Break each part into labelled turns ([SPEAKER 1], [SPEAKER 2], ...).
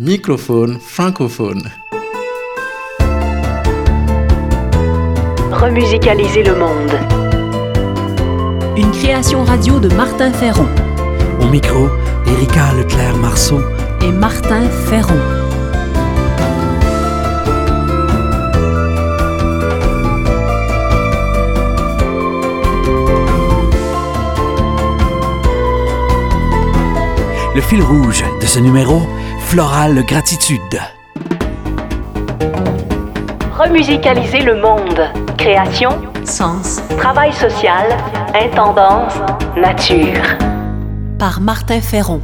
[SPEAKER 1] Microphone francophone.
[SPEAKER 2] Remusicaliser le monde.
[SPEAKER 3] Une création radio de Martin Ferron.
[SPEAKER 4] Au micro, Erika Leclerc-Marceau
[SPEAKER 3] et Martin Ferron.
[SPEAKER 4] Le fil rouge de ce numéro, Floral Gratitude.
[SPEAKER 2] Remusicaliser le monde. Création,
[SPEAKER 3] Sens.
[SPEAKER 2] travail social, intendance, nature.
[SPEAKER 3] Par Martin Ferron.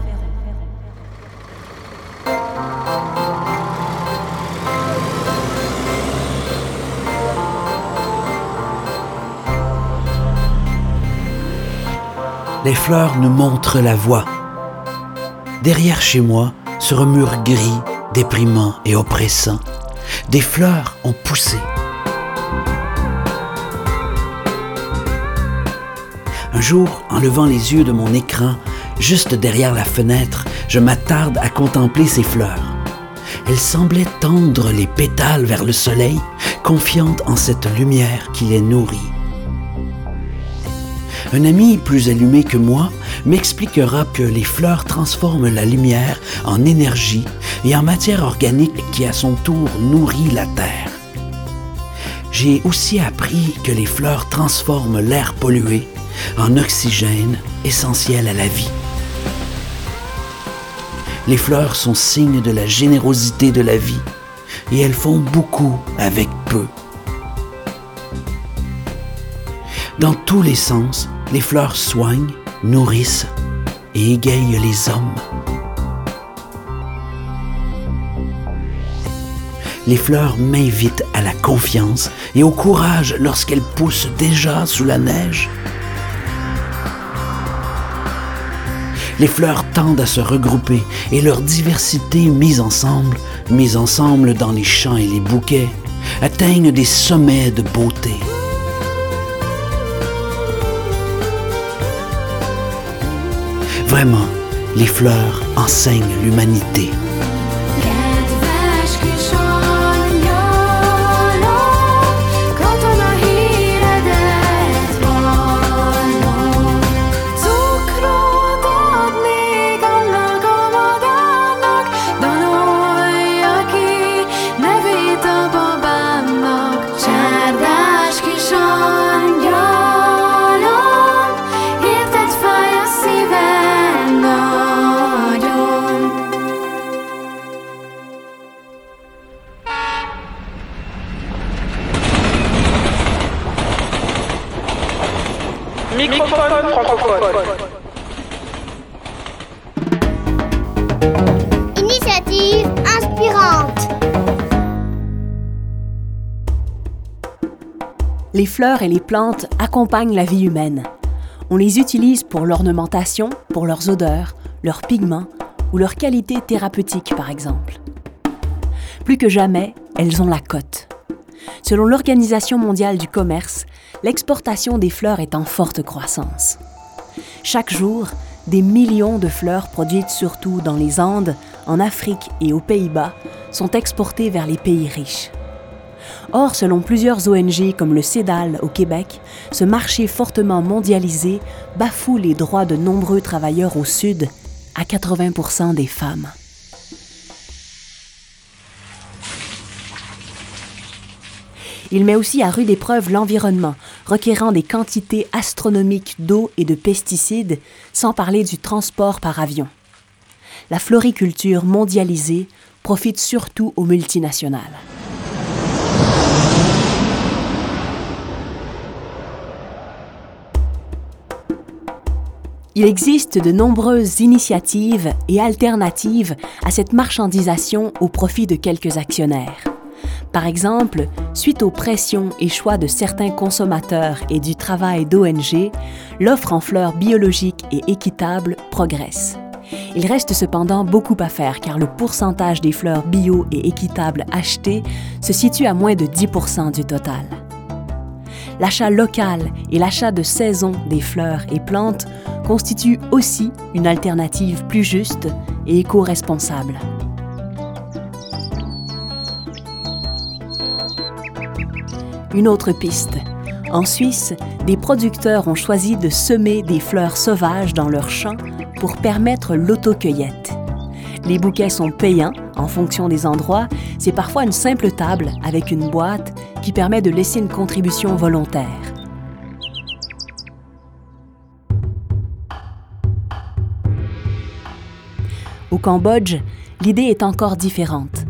[SPEAKER 4] Les fleurs nous montrent la voie. Derrière chez moi, sur un mur gris, déprimant et oppressant, des fleurs ont poussé. Un jour, en levant les yeux de mon écran, juste derrière la fenêtre, je m'attarde à contempler ces fleurs. Elles semblaient tendre les pétales vers le soleil, confiantes en cette lumière qui les nourrit. Un ami plus allumé que moi m'expliquera que les fleurs transforment la lumière en énergie et en matière organique qui à son tour nourrit la terre. J'ai aussi appris que les fleurs transforment l'air pollué en oxygène essentiel à la vie. Les fleurs sont signes de la générosité de la vie et elles font beaucoup avec peu. Dans tous les sens, les fleurs soignent, nourrissent et égayent les hommes. Les fleurs m'invitent à la confiance et au courage lorsqu'elles poussent déjà sous la neige. Les fleurs tendent à se regrouper et leur diversité mise ensemble, mise ensemble dans les champs et les bouquets, atteignent des sommets de beauté. Vraiment, les fleurs enseignent l'humanité.
[SPEAKER 3] Les fleurs et les plantes accompagnent la vie humaine. On les utilise pour l'ornementation, pour leurs odeurs, leurs pigments ou leurs qualités thérapeutiques, par exemple. Plus que jamais, elles ont la cote. Selon l'Organisation mondiale du commerce, l'exportation des fleurs est en forte croissance. Chaque jour, des millions de fleurs produites surtout dans les Andes, en Afrique et aux Pays-Bas sont exportées vers les pays riches. Or, selon plusieurs ONG comme le CEDAL au Québec, ce marché fortement mondialisé bafoue les droits de nombreux travailleurs au Sud, à 80% des femmes. Il met aussi à rude épreuve l'environnement, requérant des quantités astronomiques d'eau et de pesticides, sans parler du transport par avion. La floriculture mondialisée profite surtout aux multinationales. Il existe de nombreuses initiatives et alternatives à cette marchandisation au profit de quelques actionnaires. Par exemple, suite aux pressions et choix de certains consommateurs et du travail d'ONG, l'offre en fleurs biologiques et équitables progresse. Il reste cependant beaucoup à faire car le pourcentage des fleurs bio et équitables achetées se situe à moins de 10% du total. L'achat local et l'achat de saison des fleurs et plantes constitue aussi une alternative plus juste et éco-responsable. Une autre piste. En Suisse, des producteurs ont choisi de semer des fleurs sauvages dans leurs champs pour permettre l'autocueillette. Les bouquets sont payants en fonction des endroits. C'est parfois une simple table avec une boîte qui permet de laisser une contribution volontaire. Au Cambodge, l'idée est encore différente.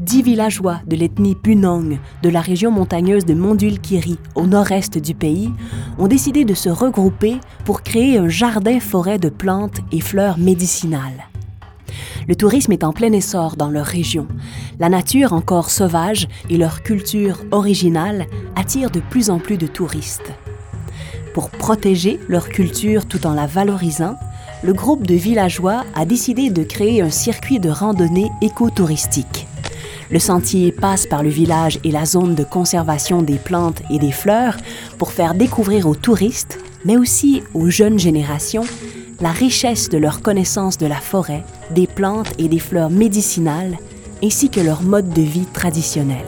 [SPEAKER 3] Dix villageois de l'ethnie Bunong de la région montagneuse de Mondulkiri, au nord-est du pays, ont décidé de se regrouper pour créer un jardin-forêt de plantes et fleurs médicinales. Le tourisme est en plein essor dans leur région. La nature encore sauvage et leur culture originale attirent de plus en plus de touristes. Pour protéger leur culture tout en la valorisant, le groupe de villageois a décidé de créer un circuit de randonnée écotouristique. Le sentier passe par le village et la zone de conservation des plantes et des fleurs pour faire découvrir aux touristes, mais aussi aux jeunes générations, la richesse de leur connaissance de la forêt, des plantes et des fleurs médicinales, ainsi que leur mode de vie traditionnel.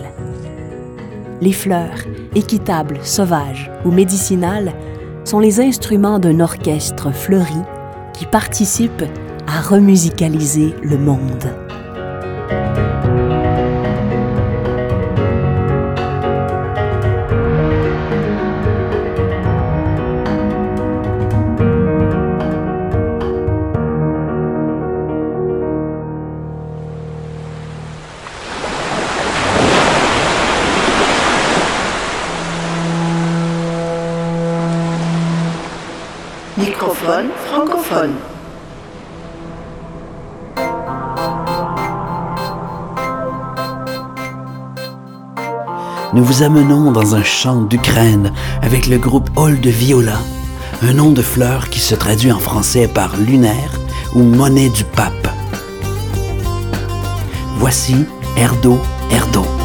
[SPEAKER 3] Les fleurs, équitables, sauvages ou médicinales, sont les instruments d'un orchestre fleuri qui participe à remusicaliser le monde.
[SPEAKER 4] Nous vous amenons dans un champ d'Ukraine avec le groupe Hall de Viola, un nom de fleur qui se traduit en français par lunaire ou monnaie du pape. Voici Erdo Erdo.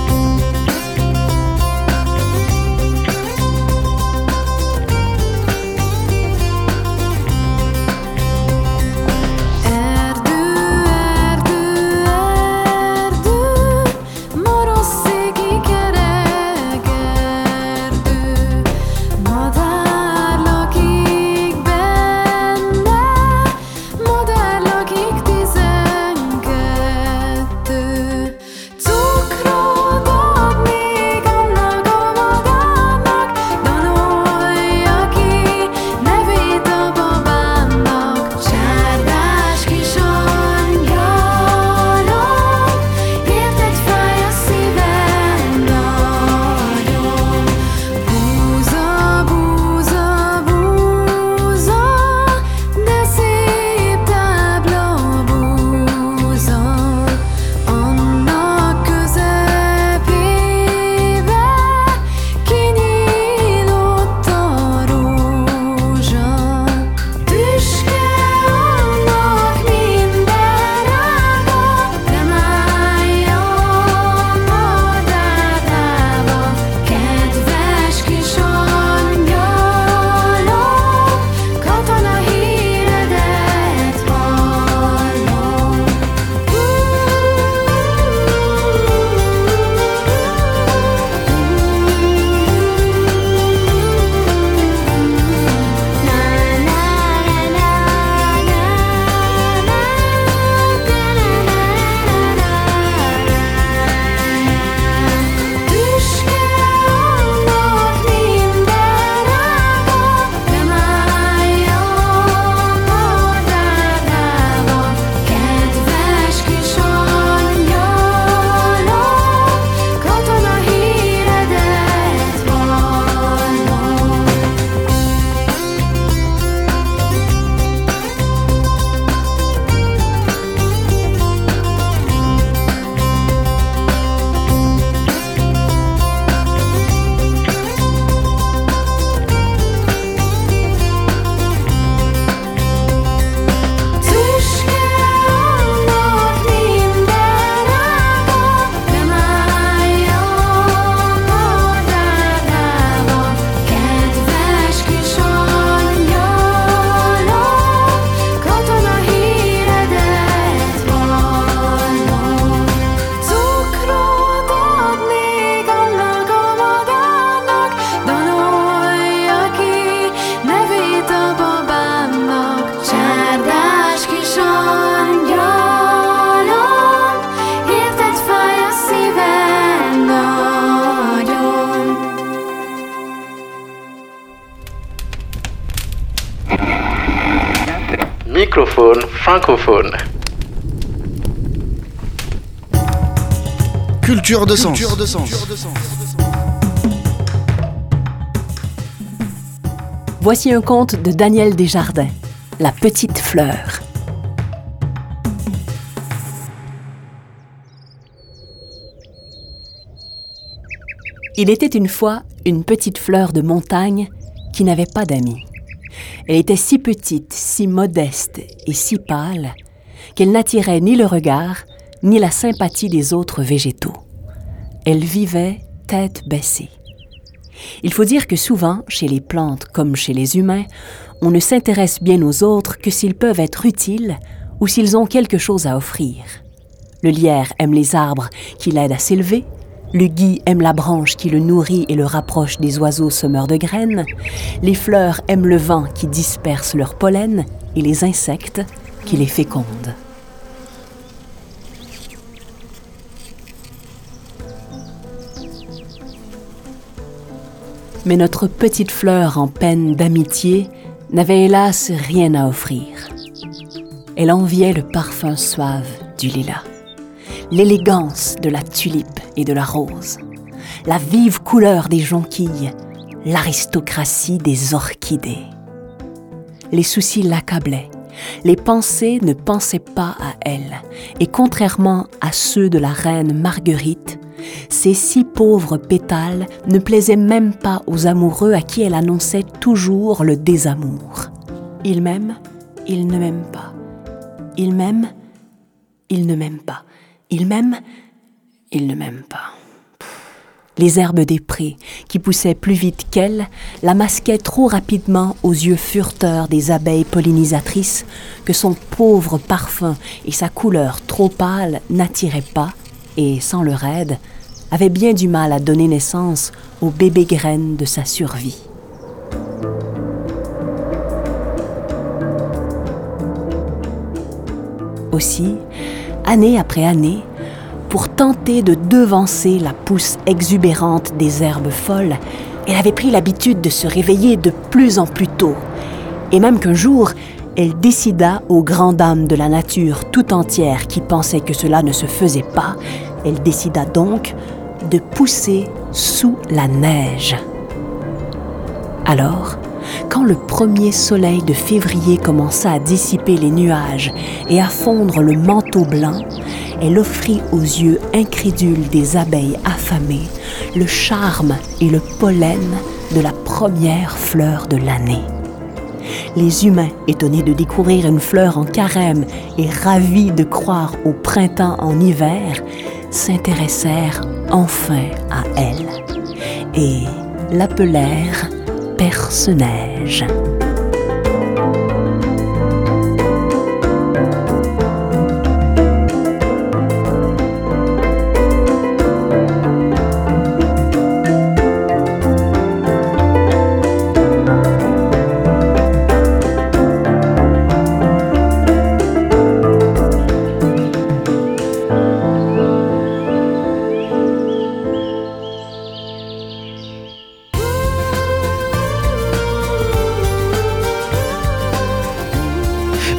[SPEAKER 1] Microphone francophone.
[SPEAKER 5] Culture de sens.
[SPEAKER 3] Voici un conte de Daniel Desjardins, La petite fleur. Il était une fois une petite fleur de montagne qui n'avait pas d'amis. Elle était si petite, si modeste et si pâle qu'elle n'attirait ni le regard ni la sympathie des autres végétaux. Elle vivait tête baissée. Il faut dire que souvent, chez les plantes comme chez les humains, on ne s'intéresse bien aux autres que s'ils peuvent être utiles ou s'ils ont quelque chose à offrir. Le lierre aime les arbres qui l'aident à s'élever, le gui aime la branche qui le nourrit et le rapproche des oiseaux semeurs de graines, les fleurs aiment le vent qui disperse leur pollen et les insectes qui les fécondent. Mais notre petite fleur en peine d'amitié n'avait hélas rien à offrir. Elle enviait le parfum suave du lilas, l'élégance de la tulipe et de la rose, la vive couleur des jonquilles, l'aristocratie des orchidées. Les soucis l'accablaient, les pensées ne pensaient pas à elle, et contrairement à ceux de la reine Marguerite, ces si pauvres pétales ne plaisaient même pas aux amoureux à qui elle annonçait toujours le désamour. Il m'aime, il ne m'aime pas. Il m'aime, il ne m'aime pas. Il m'aime, il ne m'aime pas. Les herbes des prés, qui poussaient plus vite qu'elle, la masquaient trop rapidement aux yeux furteurs des abeilles pollinisatrices que son pauvre parfum et sa couleur trop pâle n'attiraient pas, et sans le raide, avait bien du mal à donner naissance aux bébés graines de sa survie. Aussi, année après année, pour tenter de devancer la pousse exubérante des herbes folles, elle avait pris l'habitude de se réveiller de plus en plus tôt, et même qu'un jour, elle décida aux grandes dames de la nature tout entière qui pensaient que cela ne se faisait pas, elle décida donc de pousser sous la neige. Alors, quand le premier soleil de février commença à dissiper les nuages et à fondre le manteau blanc, elle offrit aux yeux incrédules des abeilles affamées le charme et le pollen de la première fleur de l'année. Les humains, étonnés de découvrir une fleur en carême et ravis de croire au printemps en hiver, s'intéressèrent enfin à elle et l'appelèrent Perce-Neige.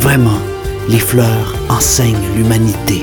[SPEAKER 4] Vraiment, les fleurs enseignent l'humanité.